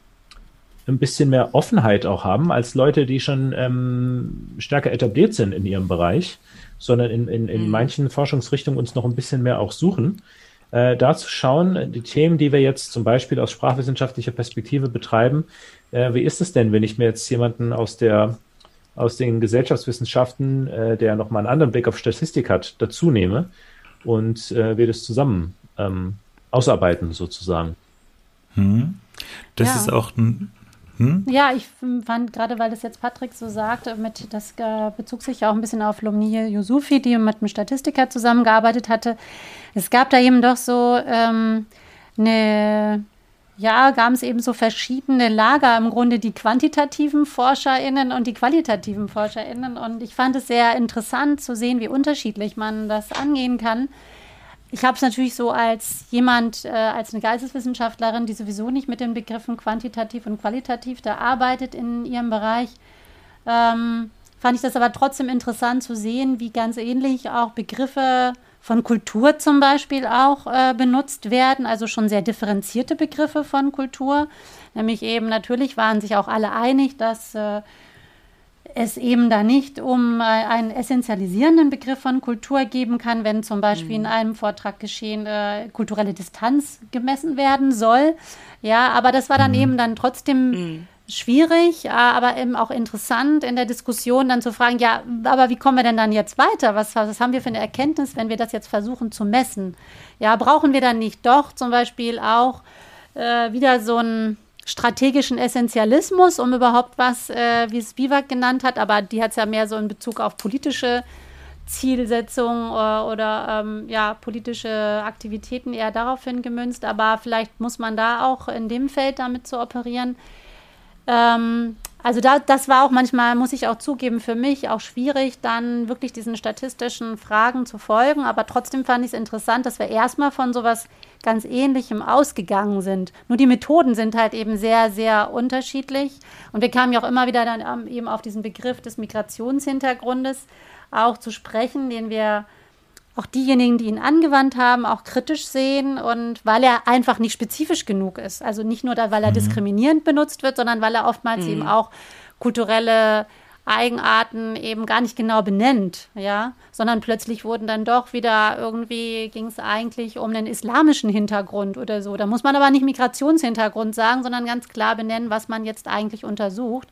ein bisschen mehr Offenheit auch haben als Leute, die schon ähm, stärker etabliert sind in ihrem Bereich sondern in, in, in mhm. manchen Forschungsrichtungen uns noch ein bisschen mehr auch suchen. Äh, da zu schauen, die Themen, die wir jetzt zum Beispiel aus sprachwissenschaftlicher Perspektive betreiben, äh, wie ist es denn, wenn ich mir jetzt jemanden aus der aus den Gesellschaftswissenschaften, äh, der nochmal einen anderen Blick auf Statistik hat, dazu nehme und äh, wir das zusammen ähm, ausarbeiten sozusagen. Hm. Das ja. ist auch ein hm? Ja, ich fand gerade, weil das jetzt Patrick so sagte, mit, das äh, bezog sich ja auch ein bisschen auf Lomnie Yusufi, die mit einem Statistiker zusammengearbeitet hatte. Es gab da eben doch so ähm, eine ja, gab es eben so verschiedene Lager, im Grunde die quantitativen ForscherInnen und die qualitativen ForscherInnen. Und ich fand es sehr interessant zu sehen, wie unterschiedlich man das angehen kann ich habe es natürlich so als jemand, äh, als eine Geisteswissenschaftlerin, die sowieso nicht mit den Begriffen quantitativ und qualitativ da arbeitet in ihrem Bereich, ähm, fand ich das aber trotzdem interessant zu sehen, wie ganz ähnlich auch Begriffe von Kultur zum Beispiel auch äh, benutzt werden, also schon sehr differenzierte Begriffe von Kultur. Nämlich eben, natürlich waren sich auch alle einig, dass äh, es eben da nicht um äh, einen essentialisierenden Begriff von Kultur geben kann, wenn zum Beispiel mhm. in einem Vortrag geschehen äh, kulturelle Distanz gemessen werden soll. Ja, aber das war dann mhm. eben dann trotzdem mhm. schwierig, äh, aber eben auch interessant in der Diskussion dann zu fragen, ja, aber wie kommen wir denn dann jetzt weiter? Was, was haben wir für eine Erkenntnis, wenn wir das jetzt versuchen zu messen? Ja, brauchen wir dann nicht doch zum Beispiel auch äh, wieder so ein strategischen Essentialismus, um überhaupt was, äh, wie es Biwak genannt hat, aber die hat es ja mehr so in Bezug auf politische Zielsetzung äh, oder ähm, ja, politische Aktivitäten eher daraufhin gemünzt. Aber vielleicht muss man da auch in dem Feld damit zu operieren. Ähm, also da, das war auch manchmal, muss ich auch zugeben, für mich auch schwierig, dann wirklich diesen statistischen Fragen zu folgen. Aber trotzdem fand ich es interessant, dass wir erstmal von sowas ganz Ähnlichem ausgegangen sind. Nur die Methoden sind halt eben sehr, sehr unterschiedlich. Und wir kamen ja auch immer wieder dann ähm, eben auf diesen Begriff des Migrationshintergrundes auch zu sprechen, den wir auch diejenigen, die ihn angewandt haben, auch kritisch sehen und weil er einfach nicht spezifisch genug ist. Also nicht nur, da, weil er mhm. diskriminierend benutzt wird, sondern weil er oftmals mhm. eben auch kulturelle Eigenarten eben gar nicht genau benennt, ja, sondern plötzlich wurden dann doch wieder irgendwie ging es eigentlich um den islamischen Hintergrund oder so. Da muss man aber nicht Migrationshintergrund sagen, sondern ganz klar benennen, was man jetzt eigentlich untersucht.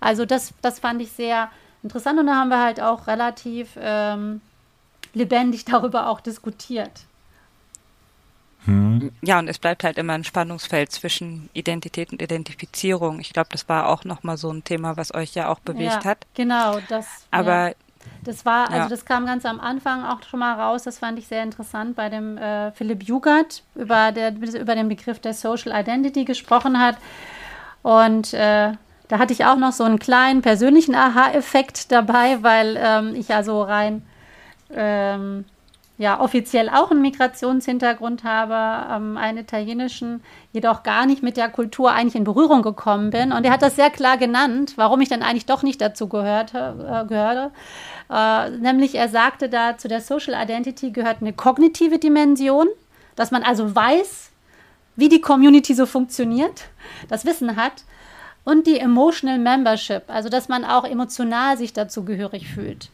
Also das, das fand ich sehr interessant und da haben wir halt auch relativ ähm, lebendig darüber auch diskutiert. Hm. Ja, und es bleibt halt immer ein Spannungsfeld zwischen Identität und Identifizierung. Ich glaube, das war auch nochmal so ein Thema, was euch ja auch bewegt ja, hat. Genau, das. Aber ja. Das war, also ja. das kam ganz am Anfang auch schon mal raus, das fand ich sehr interessant bei dem äh, Philipp Jugert, über, der, über den Begriff der Social Identity gesprochen hat. Und äh, da hatte ich auch noch so einen kleinen persönlichen Aha-Effekt dabei, weil ähm, ich ja so rein ähm, ja offiziell auch einen Migrationshintergrund habe, ähm, einen italienischen, jedoch gar nicht mit der Kultur eigentlich in Berührung gekommen bin. Und er hat das sehr klar genannt, warum ich dann eigentlich doch nicht dazu gehörte, äh, gehörte. Äh, nämlich er sagte da, zu der Social Identity gehört eine kognitive Dimension, dass man also weiß, wie die Community so funktioniert, das Wissen hat. Und die Emotional Membership, also dass man auch emotional sich dazu gehörig fühlt.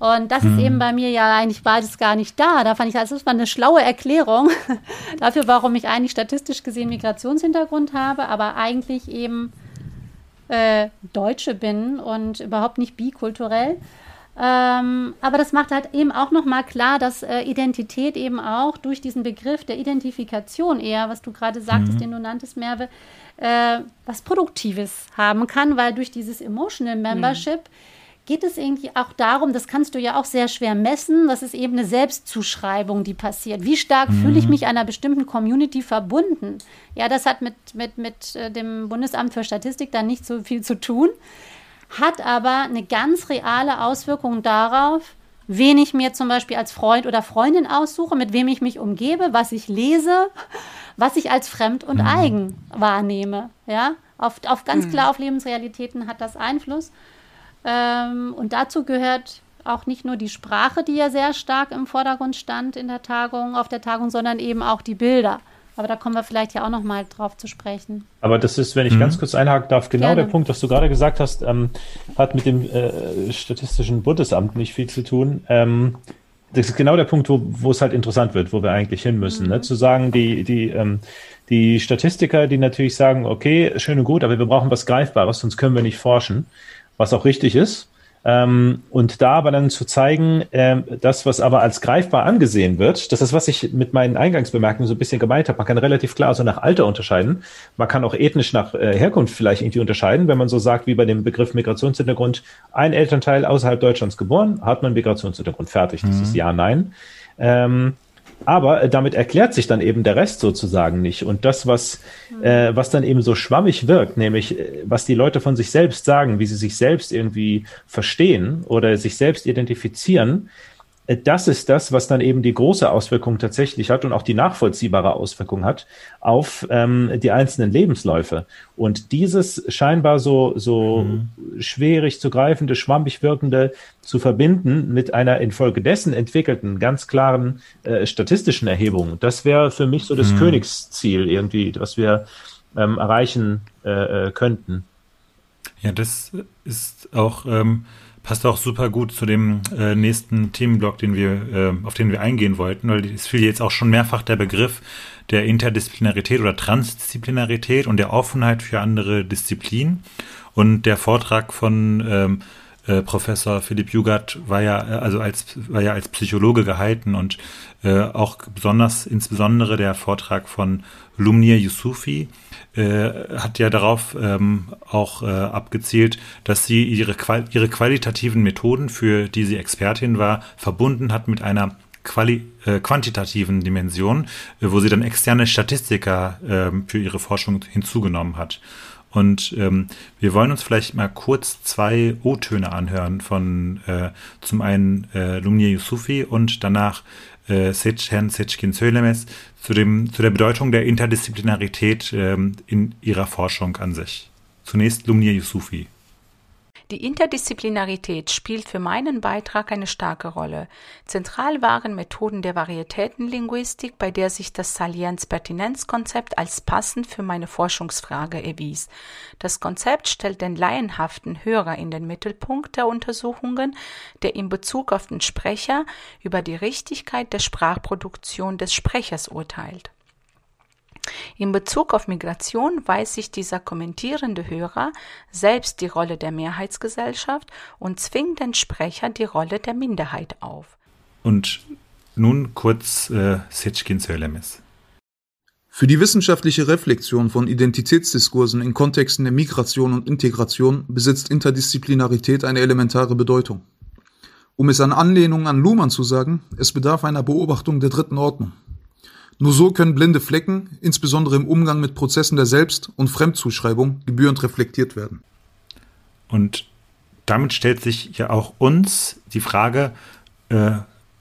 Und das hm. ist eben bei mir ja eigentlich beides gar nicht da. Da fand ich, das war eine schlaue Erklärung dafür, warum ich eigentlich statistisch gesehen Migrationshintergrund habe, aber eigentlich eben äh, Deutsche bin und überhaupt nicht bikulturell. Ähm, aber das macht halt eben auch nochmal klar, dass äh, Identität eben auch durch diesen Begriff der Identifikation eher, was du gerade sagtest, mhm. den du nanntest, Merve, äh, was Produktives haben kann, weil durch dieses Emotional Membership mhm geht es irgendwie auch darum, das kannst du ja auch sehr schwer messen, das ist eben eine Selbstzuschreibung, die passiert. Wie stark mhm. fühle ich mich einer bestimmten Community verbunden? Ja, das hat mit, mit, mit äh, dem Bundesamt für Statistik dann nicht so viel zu tun, hat aber eine ganz reale Auswirkung darauf, wen ich mir zum Beispiel als Freund oder Freundin aussuche, mit wem ich mich umgebe, was ich lese, was ich als fremd und mhm. eigen wahrnehme. Ja, auf, auf ganz mhm. klar auf Lebensrealitäten hat das Einfluss. Ähm, und dazu gehört auch nicht nur die Sprache, die ja sehr stark im Vordergrund stand in der Tagung, auf der Tagung, sondern eben auch die Bilder. Aber da kommen wir vielleicht ja auch noch mal drauf zu sprechen. Aber das ist, wenn ich mhm. ganz kurz einhaken darf, genau Gerne. der Punkt, was du gerade gesagt hast, ähm, hat mit dem äh, Statistischen Bundesamt nicht viel zu tun. Ähm, das ist genau der Punkt, wo, wo es halt interessant wird, wo wir eigentlich hin müssen. Ne? Mhm. Ne? Zu sagen, die, die, ähm, die Statistiker, die natürlich sagen, okay, schön und gut, aber wir brauchen was Greifbares, sonst können wir nicht forschen was auch richtig ist. Ähm, und da aber dann zu zeigen, ähm, das, was aber als greifbar angesehen wird, das ist, was ich mit meinen Eingangsbemerkungen so ein bisschen gemeint habe. Man kann relativ klar so nach Alter unterscheiden. Man kann auch ethnisch nach äh, Herkunft vielleicht irgendwie unterscheiden, wenn man so sagt, wie bei dem Begriff Migrationshintergrund, ein Elternteil außerhalb Deutschlands geboren, hat man Migrationshintergrund fertig. Das mhm. ist ja, nein. Ähm, aber äh, damit erklärt sich dann eben der Rest sozusagen nicht. Und das, was, mhm. äh, was dann eben so schwammig wirkt, nämlich äh, was die Leute von sich selbst sagen, wie sie sich selbst irgendwie verstehen oder sich selbst identifizieren, das ist das, was dann eben die große Auswirkung tatsächlich hat und auch die nachvollziehbare Auswirkung hat auf ähm, die einzelnen Lebensläufe. Und dieses scheinbar so, so mhm. schwierig zu greifende, schwammig wirkende zu verbinden mit einer infolgedessen entwickelten, ganz klaren äh, statistischen Erhebung, das wäre für mich so das mhm. Königsziel irgendwie, was wir ähm, erreichen äh, äh, könnten. Ja, das ist auch, ähm, passt auch super gut zu dem äh, nächsten Themenblock, den wir, äh, auf den wir eingehen wollten, weil es fiel jetzt auch schon mehrfach der Begriff der Interdisziplinarität oder Transdisziplinarität und der Offenheit für andere Disziplinen. Und der Vortrag von ähm, äh, Professor Philipp Jugert war ja äh, also als war ja als Psychologe gehalten und äh, auch besonders insbesondere der Vortrag von Lumnir Yusufi äh, hat ja darauf ähm, auch äh, abgezielt, dass sie ihre Qual ihre qualitativen Methoden, für die sie Expertin war, verbunden hat mit einer Quali äh, quantitativen Dimension, äh, wo sie dann externe Statistiker äh, für ihre Forschung hinzugenommen hat. Und ähm, wir wollen uns vielleicht mal kurz zwei O-Töne anhören von äh, zum einen äh, Lumnia Yusufi und danach äh, Herrn Seçkin Söylemes zu, dem, zu der Bedeutung der Interdisziplinarität ähm, in ihrer Forschung an sich. Zunächst Lumnia Yusufi. Die Interdisziplinarität spielt für meinen Beitrag eine starke Rolle. Zentral waren Methoden der Varietätenlinguistik, bei der sich das Salienz-Pertinenz-Konzept als passend für meine Forschungsfrage erwies. Das Konzept stellt den laienhaften Hörer in den Mittelpunkt der Untersuchungen, der in Bezug auf den Sprecher über die Richtigkeit der Sprachproduktion des Sprechers urteilt. In Bezug auf Migration weiß sich dieser kommentierende Hörer selbst die Rolle der Mehrheitsgesellschaft und zwingt den Sprecher die Rolle der Minderheit auf. Und nun kurz äh, Söylemes. Für die wissenschaftliche Reflexion von Identitätsdiskursen in Kontexten der Migration und Integration besitzt Interdisziplinarität eine elementare Bedeutung. Um es an Anlehnung an Luhmann zu sagen, es bedarf einer Beobachtung der dritten Ordnung. Nur so können blinde Flecken, insbesondere im Umgang mit Prozessen der Selbst- und Fremdzuschreibung, gebührend reflektiert werden. Und damit stellt sich ja auch uns die Frage, äh,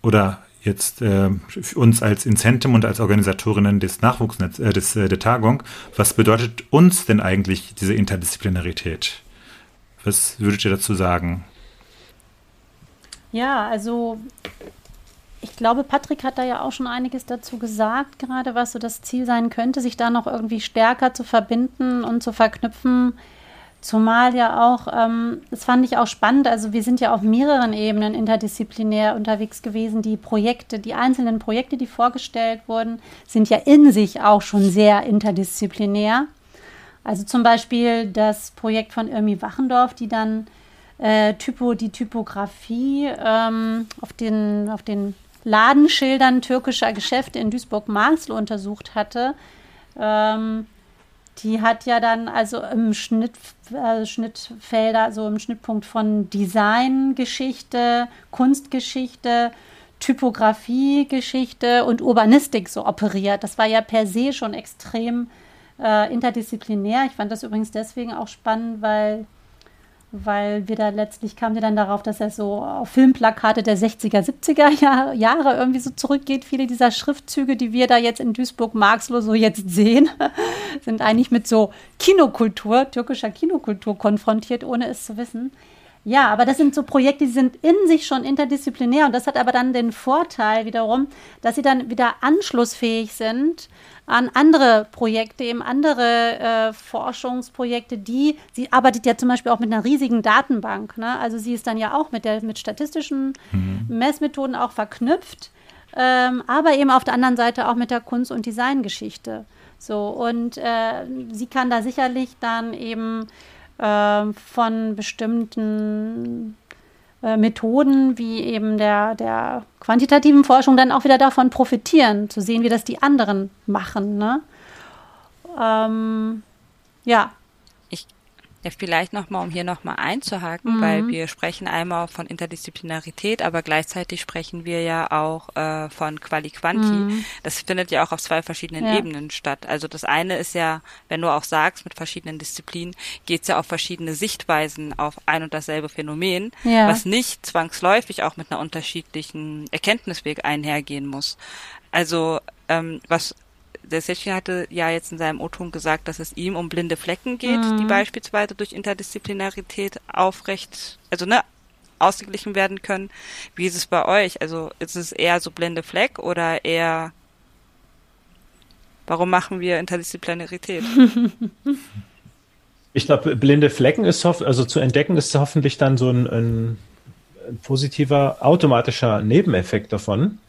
oder jetzt äh, uns als Incentum und als Organisatorinnen des Nachwuchsnetz, äh, des, äh, der Tagung, was bedeutet uns denn eigentlich diese Interdisziplinarität? Was würdet ihr dazu sagen? Ja, also ich glaube, Patrick hat da ja auch schon einiges dazu gesagt, gerade was so das Ziel sein könnte, sich da noch irgendwie stärker zu verbinden und zu verknüpfen. Zumal ja auch, ähm, das fand ich auch spannend, also wir sind ja auf mehreren Ebenen interdisziplinär unterwegs gewesen. Die Projekte, die einzelnen Projekte, die vorgestellt wurden, sind ja in sich auch schon sehr interdisziplinär. Also zum Beispiel das Projekt von Irmi Wachendorf, die dann äh, Typo, die Typografie ähm, auf den, auf den Ladenschildern türkischer Geschäfte in Duisburg-Marxloh untersucht hatte. Ähm, die hat ja dann also im Schnitt, äh, Schnittfelder, so im Schnittpunkt von Designgeschichte, Kunstgeschichte, Typografiegeschichte und Urbanistik so operiert. Das war ja per se schon extrem äh, interdisziplinär. Ich fand das übrigens deswegen auch spannend, weil weil wir da letztlich kamen wir dann darauf, dass er so auf Filmplakate der 60er, 70er Jahre irgendwie so zurückgeht. Viele dieser Schriftzüge, die wir da jetzt in Duisburg-Marxloh so jetzt sehen, sind eigentlich mit so Kinokultur, türkischer Kinokultur konfrontiert, ohne es zu wissen. Ja, aber das sind so Projekte, die sind in sich schon interdisziplinär und das hat aber dann den Vorteil wiederum, dass sie dann wieder anschlussfähig sind an andere Projekte, eben andere äh, Forschungsprojekte, die, sie arbeitet ja zum Beispiel auch mit einer riesigen Datenbank. Ne? Also sie ist dann ja auch mit, der, mit statistischen mhm. Messmethoden auch verknüpft, ähm, aber eben auf der anderen Seite auch mit der Kunst- und Designgeschichte. So, und äh, sie kann da sicherlich dann eben äh, von bestimmten äh, Methoden wie eben der, der quantitativen Forschung dann auch wieder davon profitieren, zu sehen, wie das die anderen machen. Ne? Ähm, ja, ja, vielleicht nochmal, um hier nochmal einzuhaken, mhm. weil wir sprechen einmal von Interdisziplinarität, aber gleichzeitig sprechen wir ja auch äh, von Quali-Quanti. Mhm. Das findet ja auch auf zwei verschiedenen ja. Ebenen statt. Also das eine ist ja, wenn du auch sagst, mit verschiedenen Disziplinen geht es ja auf verschiedene Sichtweisen auf ein und dasselbe Phänomen, ja. was nicht zwangsläufig auch mit einer unterschiedlichen Erkenntnisweg einhergehen muss. Also ähm, was der Setchin hatte ja jetzt in seinem O-Ton gesagt, dass es ihm um blinde Flecken geht, mhm. die beispielsweise durch Interdisziplinarität aufrecht, also ne, ausgeglichen werden können. Wie ist es bei euch? Also ist es eher so blinde Fleck oder eher Warum machen wir Interdisziplinarität? Ich glaube, blinde Flecken ist also zu entdecken ist hoffentlich dann so ein, ein, ein positiver automatischer Nebeneffekt davon.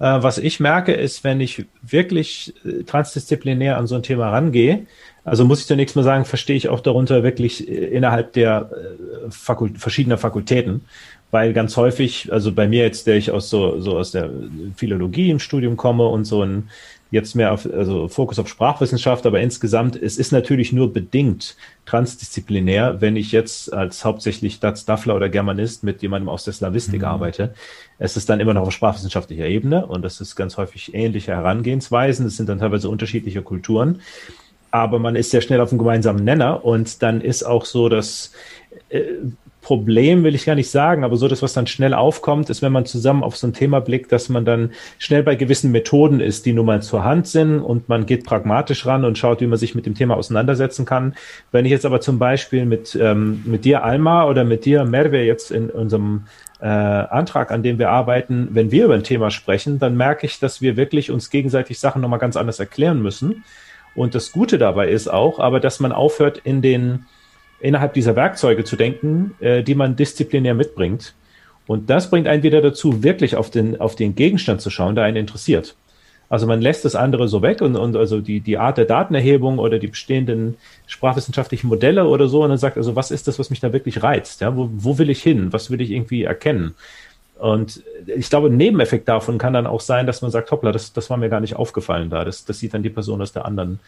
Äh, was ich merke, ist, wenn ich wirklich äh, transdisziplinär an so ein Thema rangehe, also muss ich zunächst mal sagen, verstehe ich auch darunter wirklich äh, innerhalb der äh, Fakult verschiedener Fakultäten, weil ganz häufig, also bei mir jetzt, der ich aus so, so aus der Philologie im Studium komme und so ein jetzt mehr auf, also Fokus auf Sprachwissenschaft, aber insgesamt, es ist natürlich nur bedingt transdisziplinär, wenn ich jetzt als hauptsächlich Dutz Daffler oder Germanist mit jemandem aus der Slavistik mhm. arbeite. Es ist dann immer noch auf sprachwissenschaftlicher Ebene und das ist ganz häufig ähnliche Herangehensweisen. Es sind dann teilweise unterschiedliche Kulturen. Aber man ist sehr schnell auf einem gemeinsamen Nenner und dann ist auch so, dass äh, Problem will ich gar nicht sagen, aber so das, was dann schnell aufkommt, ist, wenn man zusammen auf so ein Thema blickt, dass man dann schnell bei gewissen Methoden ist, die nun mal zur Hand sind und man geht pragmatisch ran und schaut, wie man sich mit dem Thema auseinandersetzen kann. Wenn ich jetzt aber zum Beispiel mit, ähm, mit dir, Alma, oder mit dir, Merve, jetzt in unserem äh, Antrag, an dem wir arbeiten, wenn wir über ein Thema sprechen, dann merke ich, dass wir wirklich uns gegenseitig Sachen nochmal ganz anders erklären müssen. Und das Gute dabei ist auch, aber dass man aufhört, in den innerhalb dieser Werkzeuge zu denken, äh, die man disziplinär mitbringt. Und das bringt einen wieder dazu, wirklich auf den, auf den Gegenstand zu schauen, der einen interessiert. Also man lässt das andere so weg und, und also die, die Art der Datenerhebung oder die bestehenden sprachwissenschaftlichen Modelle oder so und dann sagt, also was ist das, was mich da wirklich reizt? Ja, wo, wo will ich hin? Was will ich irgendwie erkennen? Und ich glaube, ein Nebeneffekt davon kann dann auch sein, dass man sagt, hoppla, das, das war mir gar nicht aufgefallen da. Das, das sieht dann die Person aus der anderen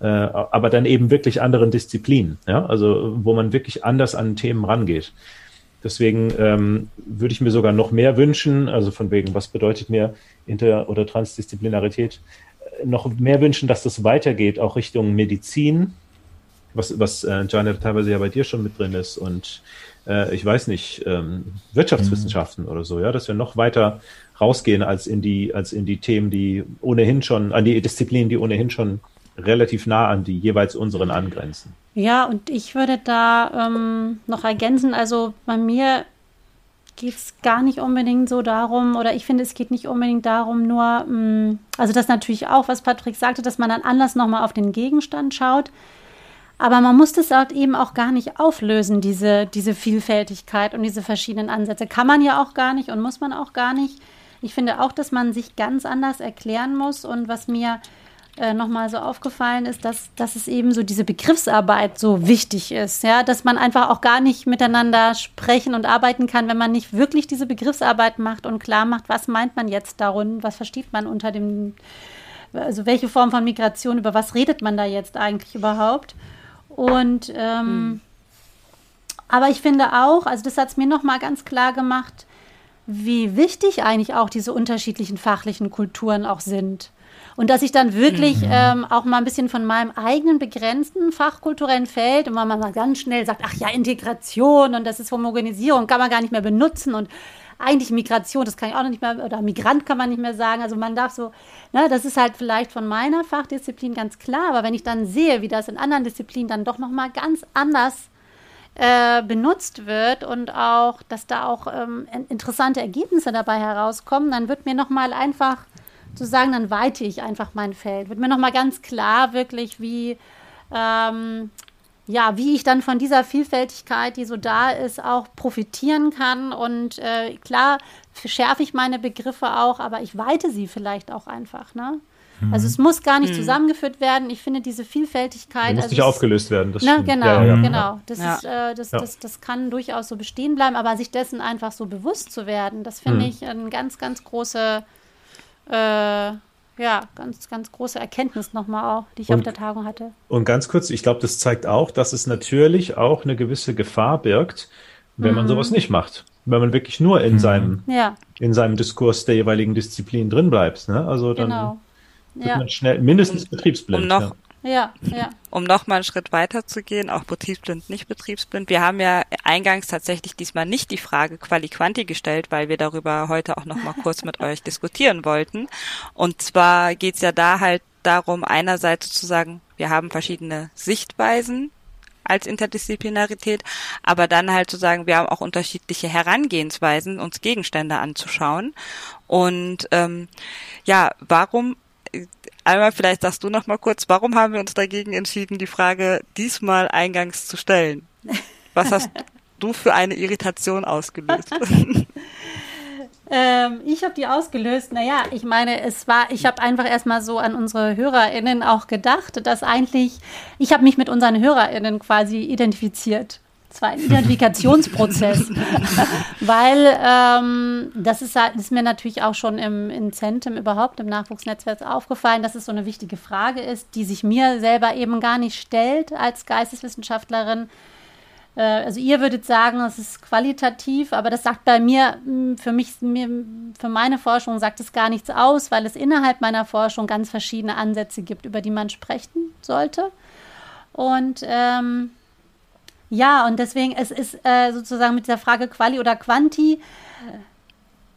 äh, aber dann eben wirklich anderen Disziplinen, ja, also wo man wirklich anders an Themen rangeht. Deswegen ähm, würde ich mir sogar noch mehr wünschen, also von wegen, was bedeutet mir Inter- oder Transdisziplinarität, äh, noch mehr wünschen, dass das weitergeht, auch Richtung Medizin, was, was äh, Janet teilweise ja bei dir schon mit drin ist und äh, ich weiß nicht, ähm, Wirtschaftswissenschaften mhm. oder so, ja, dass wir noch weiter rausgehen als in die, als in die Themen, die ohnehin schon, an die Disziplinen, die ohnehin schon relativ nah an die jeweils unseren angrenzen. Ja, und ich würde da ähm, noch ergänzen, also bei mir geht es gar nicht unbedingt so darum, oder ich finde, es geht nicht unbedingt darum, nur, mh, mm, also das natürlich auch, was Patrick sagte, dass man dann anders nochmal auf den Gegenstand schaut. Aber man muss das halt eben auch gar nicht auflösen, diese, diese Vielfältigkeit und diese verschiedenen Ansätze. Kann man ja auch gar nicht und muss man auch gar nicht. Ich finde auch, dass man sich ganz anders erklären muss. Und was mir äh, nochmal so aufgefallen ist, dass, dass es eben so diese Begriffsarbeit so wichtig ist, ja, dass man einfach auch gar nicht miteinander sprechen und arbeiten kann, wenn man nicht wirklich diese Begriffsarbeit macht und klar macht, was meint man jetzt darin, was versteht man unter dem, also welche Form von Migration, über was redet man da jetzt eigentlich überhaupt? Und ähm, hm. aber ich finde auch, also das hat es mir nochmal ganz klar gemacht, wie wichtig eigentlich auch diese unterschiedlichen fachlichen Kulturen auch sind. Und dass ich dann wirklich mhm. ähm, auch mal ein bisschen von meinem eigenen begrenzten fachkulturellen Feld und man mal ganz schnell sagt, ach ja, Integration und das ist Homogenisierung, kann man gar nicht mehr benutzen und eigentlich Migration, das kann ich auch noch nicht mehr, oder Migrant kann man nicht mehr sagen. Also man darf so, ne, das ist halt vielleicht von meiner Fachdisziplin ganz klar, aber wenn ich dann sehe, wie das in anderen Disziplinen dann doch nochmal ganz anders äh, benutzt wird und auch, dass da auch ähm, interessante Ergebnisse dabei herauskommen, dann wird mir nochmal einfach zu sagen, dann weite ich einfach mein Feld. Wird mir nochmal ganz klar, wirklich, wie, ähm, ja, wie ich dann von dieser Vielfältigkeit, die so da ist, auch profitieren kann. Und äh, klar schärfe ich meine Begriffe auch, aber ich weite sie vielleicht auch einfach. Ne? Mhm. Also es muss gar nicht mhm. zusammengeführt werden. Ich finde diese Vielfältigkeit. Die muss also nicht aufgelöst werden. Das ne, genau, ja, ja. genau. Das, ja. Ist, äh, das, das, das kann durchaus so bestehen bleiben, aber sich dessen einfach so bewusst zu werden, das finde mhm. ich eine ganz, ganz große äh, ja, ganz, ganz große Erkenntnis nochmal auch, die ich und, auf der Tagung hatte. Und ganz kurz, ich glaube, das zeigt auch, dass es natürlich auch eine gewisse Gefahr birgt, wenn mhm. man sowas nicht macht. Wenn man wirklich nur in mhm. seinem, ja. in seinem Diskurs der jeweiligen Disziplin drin bleibt. Ne? Also dann genau. wird ja. man schnell mindestens betriebsblind. Um noch, ja. Ja, ja. Um noch mal einen Schritt weiter zu gehen, auch betriebsblind, nicht betriebsblind. Wir haben ja eingangs tatsächlich diesmal nicht die Frage Quali-Quanti gestellt, weil wir darüber heute auch noch mal kurz mit euch diskutieren wollten. Und zwar geht's ja da halt darum, einerseits sozusagen, wir haben verschiedene Sichtweisen als Interdisziplinarität, aber dann halt zu sagen, wir haben auch unterschiedliche Herangehensweisen, uns Gegenstände anzuschauen. Und ähm, ja, warum Einmal vielleicht sagst du noch mal kurz, warum haben wir uns dagegen entschieden, die Frage diesmal eingangs zu stellen? Was hast du für eine Irritation ausgelöst? Ähm, ich habe die ausgelöst. Naja, ich meine, es war, ich habe einfach erstmal so an unsere HörerInnen auch gedacht, dass eigentlich, ich habe mich mit unseren HörerInnen quasi identifiziert. Ein Identifikationsprozess, weil ähm, das ist, halt, ist mir natürlich auch schon im Incentum überhaupt im Nachwuchsnetzwerk aufgefallen, dass es so eine wichtige Frage ist, die sich mir selber eben gar nicht stellt als Geisteswissenschaftlerin. Äh, also ihr würdet sagen, es ist qualitativ, aber das sagt bei mir, hm, für mich, für meine Forschung sagt es gar nichts aus, weil es innerhalb meiner Forschung ganz verschiedene Ansätze gibt, über die man sprechen sollte. Und ähm, ja, und deswegen, es ist äh, sozusagen mit dieser Frage Quali oder Quanti, äh,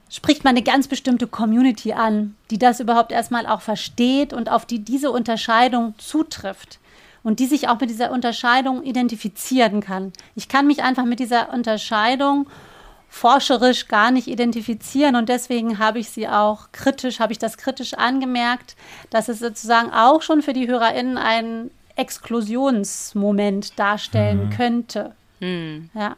spricht man eine ganz bestimmte Community an, die das überhaupt erstmal auch versteht und auf die diese Unterscheidung zutrifft und die sich auch mit dieser Unterscheidung identifizieren kann. Ich kann mich einfach mit dieser Unterscheidung forscherisch gar nicht identifizieren und deswegen habe ich sie auch kritisch, habe ich das kritisch angemerkt, dass es sozusagen auch schon für die HörerInnen ein Exklusionsmoment darstellen mhm. könnte. Mhm. Ja.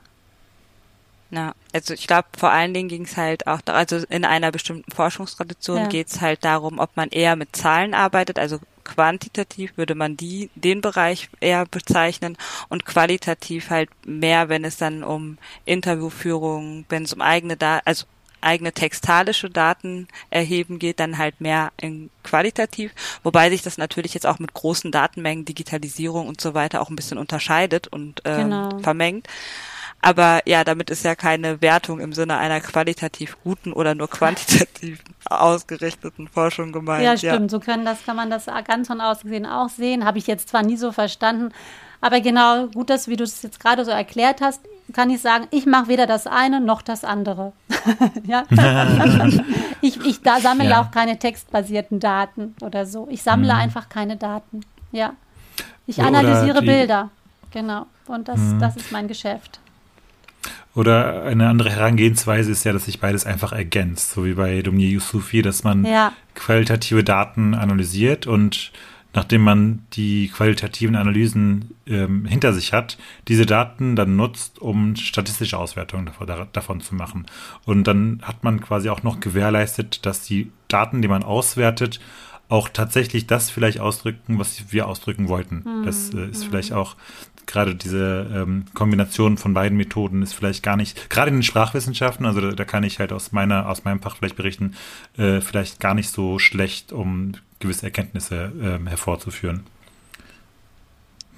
Ja, also ich glaube, vor allen Dingen ging es halt auch, also in einer bestimmten Forschungstradition ja. geht es halt darum, ob man eher mit Zahlen arbeitet, also quantitativ würde man die, den Bereich eher bezeichnen und qualitativ halt mehr, wenn es dann um Interviewführung, wenn es um eigene Daten, also eigene textalische Daten erheben geht, dann halt mehr in qualitativ, wobei sich das natürlich jetzt auch mit großen Datenmengen, Digitalisierung und so weiter auch ein bisschen unterscheidet und ähm, genau. vermengt. Aber ja, damit ist ja keine Wertung im Sinne einer qualitativ guten oder nur quantitativ ausgerichteten Forschung gemeint. Ja, stimmt. Ja. So können das, kann man das ganz von außen gesehen auch sehen. Habe ich jetzt zwar nie so verstanden, aber genau, gut, dass wie du es jetzt gerade so erklärt hast, kann ich sagen, ich mache weder das eine noch das andere. ja? ich, ich da sammle ja. auch keine textbasierten Daten oder so. Ich sammle mhm. einfach keine Daten. Ja. Ich analysiere Bilder. Genau. Und das, mhm. das ist mein Geschäft. Oder eine andere Herangehensweise ist ja, dass sich beides einfach ergänzt, so wie bei Dominier Yusufi, dass man ja. qualitative Daten analysiert und nachdem man die qualitativen Analysen ähm, hinter sich hat, diese Daten dann nutzt, um statistische Auswertungen davon, davon, zu machen. Und dann hat man quasi auch noch gewährleistet, dass die Daten, die man auswertet, auch tatsächlich das vielleicht ausdrücken, was wir ausdrücken wollten. Mhm. Das äh, ist mhm. vielleicht auch gerade diese ähm, Kombination von beiden Methoden ist vielleicht gar nicht, gerade in den Sprachwissenschaften, also da, da kann ich halt aus meiner, aus meinem Fach vielleicht berichten, äh, vielleicht gar nicht so schlecht, um gewisse Erkenntnisse ähm, hervorzuführen.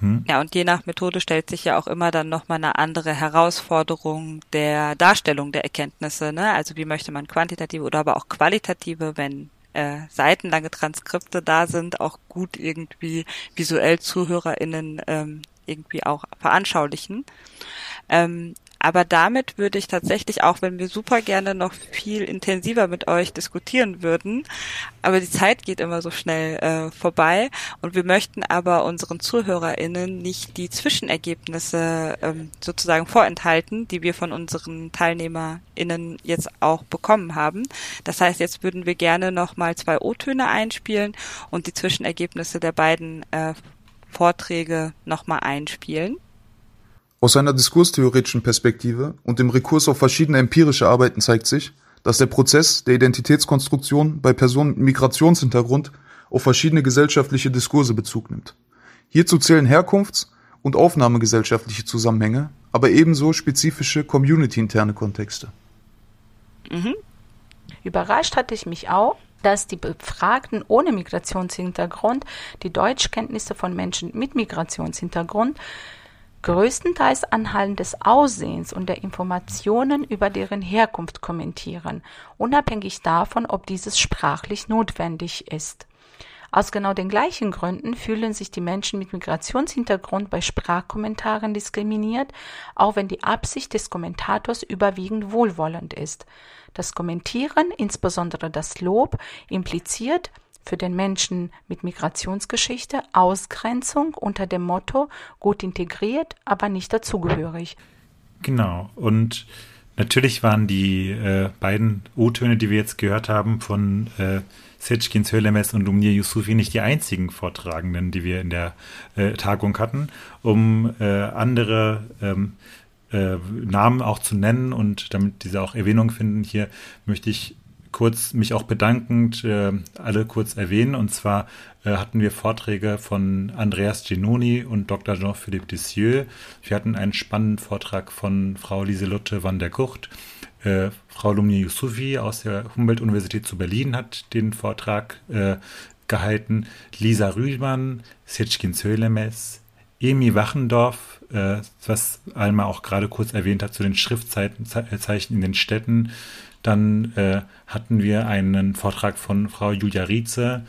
Hm? Ja, und je nach Methode stellt sich ja auch immer dann nochmal eine andere Herausforderung der Darstellung der Erkenntnisse. Ne? Also wie möchte man quantitative oder aber auch qualitative, wenn äh, seitenlange Transkripte da sind, auch gut irgendwie visuell ZuhörerInnen ähm, irgendwie auch veranschaulichen. Ähm, aber damit würde ich tatsächlich, auch wenn wir super gerne noch viel intensiver mit euch diskutieren würden, aber die Zeit geht immer so schnell äh, vorbei und wir möchten aber unseren ZuhörerInnen nicht die Zwischenergebnisse ähm, sozusagen vorenthalten, die wir von unseren TeilnehmerInnen jetzt auch bekommen haben. Das heißt, jetzt würden wir gerne nochmal zwei O-Töne einspielen und die Zwischenergebnisse der beiden äh, Vorträge nochmal einspielen. Aus einer diskurstheoretischen Perspektive und dem Rekurs auf verschiedene empirische Arbeiten zeigt sich, dass der Prozess der Identitätskonstruktion bei Personen mit Migrationshintergrund auf verschiedene gesellschaftliche Diskurse Bezug nimmt. Hierzu zählen Herkunfts- und aufnahmegesellschaftliche Zusammenhänge, aber ebenso spezifische community-interne Kontexte. Mhm. Überrascht hatte ich mich auch, dass die Befragten ohne Migrationshintergrund die Deutschkenntnisse von Menschen mit Migrationshintergrund größtenteils anhand des Aussehens und der Informationen über deren Herkunft kommentieren, unabhängig davon, ob dieses sprachlich notwendig ist. Aus genau den gleichen Gründen fühlen sich die Menschen mit Migrationshintergrund bei Sprachkommentaren diskriminiert, auch wenn die Absicht des Kommentators überwiegend wohlwollend ist. Das Kommentieren, insbesondere das Lob, impliziert für den Menschen mit Migrationsgeschichte Ausgrenzung unter dem Motto gut integriert, aber nicht dazugehörig. Genau. Und Natürlich waren die äh, beiden O-Töne, die wir jetzt gehört haben, von äh, Seçkin Söylemez und Lumnia Yusufi nicht die einzigen Vortragenden, die wir in der äh, Tagung hatten. Um äh, andere ähm, äh, Namen auch zu nennen und damit diese auch Erwähnung finden, hier möchte ich kurz mich auch bedankend äh, alle kurz erwähnen. Und zwar äh, hatten wir Vorträge von Andreas Genoni und Dr. Jean-Philippe Dessieux. Wir hatten einen spannenden Vortrag von Frau Lieselotte van der Gucht. Äh, Frau Lumni Yusufi aus der Humboldt-Universität zu Berlin hat den Vortrag äh, gehalten. Lisa Rühlmann, Sitschkin Zölemes, Emi Wachendorf, äh, was Alma auch gerade kurz erwähnt hat, zu den Schriftzeichen äh, in den Städten. Dann äh, hatten wir einen Vortrag von Frau Julia Rietze,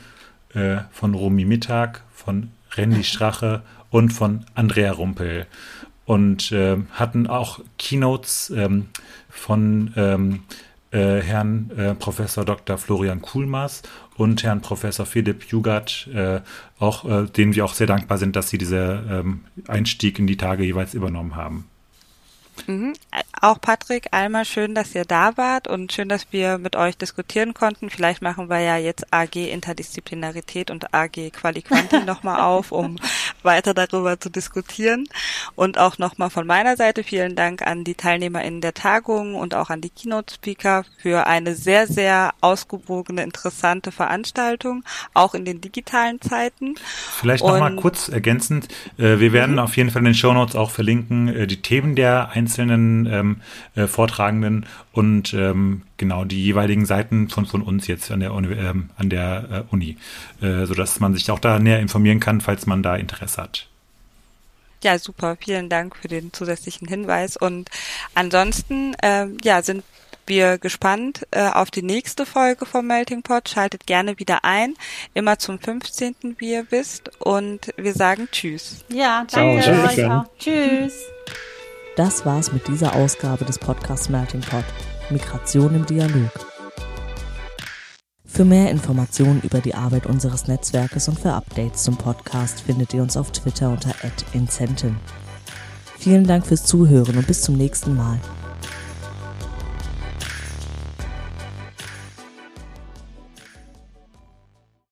von Romy Mittag, von Randy Strache und von Andrea Rumpel. Und äh, hatten auch Keynotes ähm, von ähm, äh, Herrn äh, Professor Dr. Florian Kuhlmaß und Herrn Professor Philipp Jugert, äh, auch, äh, denen wir auch sehr dankbar sind, dass sie diesen ähm, Einstieg in die Tage jeweils übernommen haben. Mhm. Auch Patrick, einmal schön, dass ihr da wart und schön, dass wir mit euch diskutieren konnten. Vielleicht machen wir ja jetzt AG Interdisziplinarität und AG Quali-Quanti nochmal auf, um weiter darüber zu diskutieren. Und auch nochmal von meiner Seite vielen Dank an die TeilnehmerInnen der Tagung und auch an die Keynote-Speaker für eine sehr, sehr ausgewogene, interessante Veranstaltung, auch in den digitalen Zeiten. Vielleicht nochmal kurz ergänzend. Äh, wir werden mhm. auf jeden Fall in den Show Notes auch verlinken, äh, die Themen der einzelnen einzelnen ähm, äh, Vortragenden und ähm, genau die jeweiligen Seiten von, von uns jetzt an der, Uni, ähm, an der äh, Uni, äh, sodass man sich auch da näher informieren kann, falls man da Interesse hat. Ja, super. Vielen Dank für den zusätzlichen Hinweis. Und ansonsten, ähm, ja, sind wir gespannt äh, auf die nächste Folge vom Melting Pot. Schaltet gerne wieder ein. Immer zum 15. wie ihr wisst. Und wir sagen Tschüss. Ja, danke Ciao, euch auch. Tschüss. Das war's mit dieser Ausgabe des Podcasts Melting Pot. Migration im Dialog. Für mehr Informationen über die Arbeit unseres Netzwerkes und für Updates zum Podcast findet ihr uns auf Twitter unter @incenten. Vielen Dank fürs Zuhören und bis zum nächsten Mal.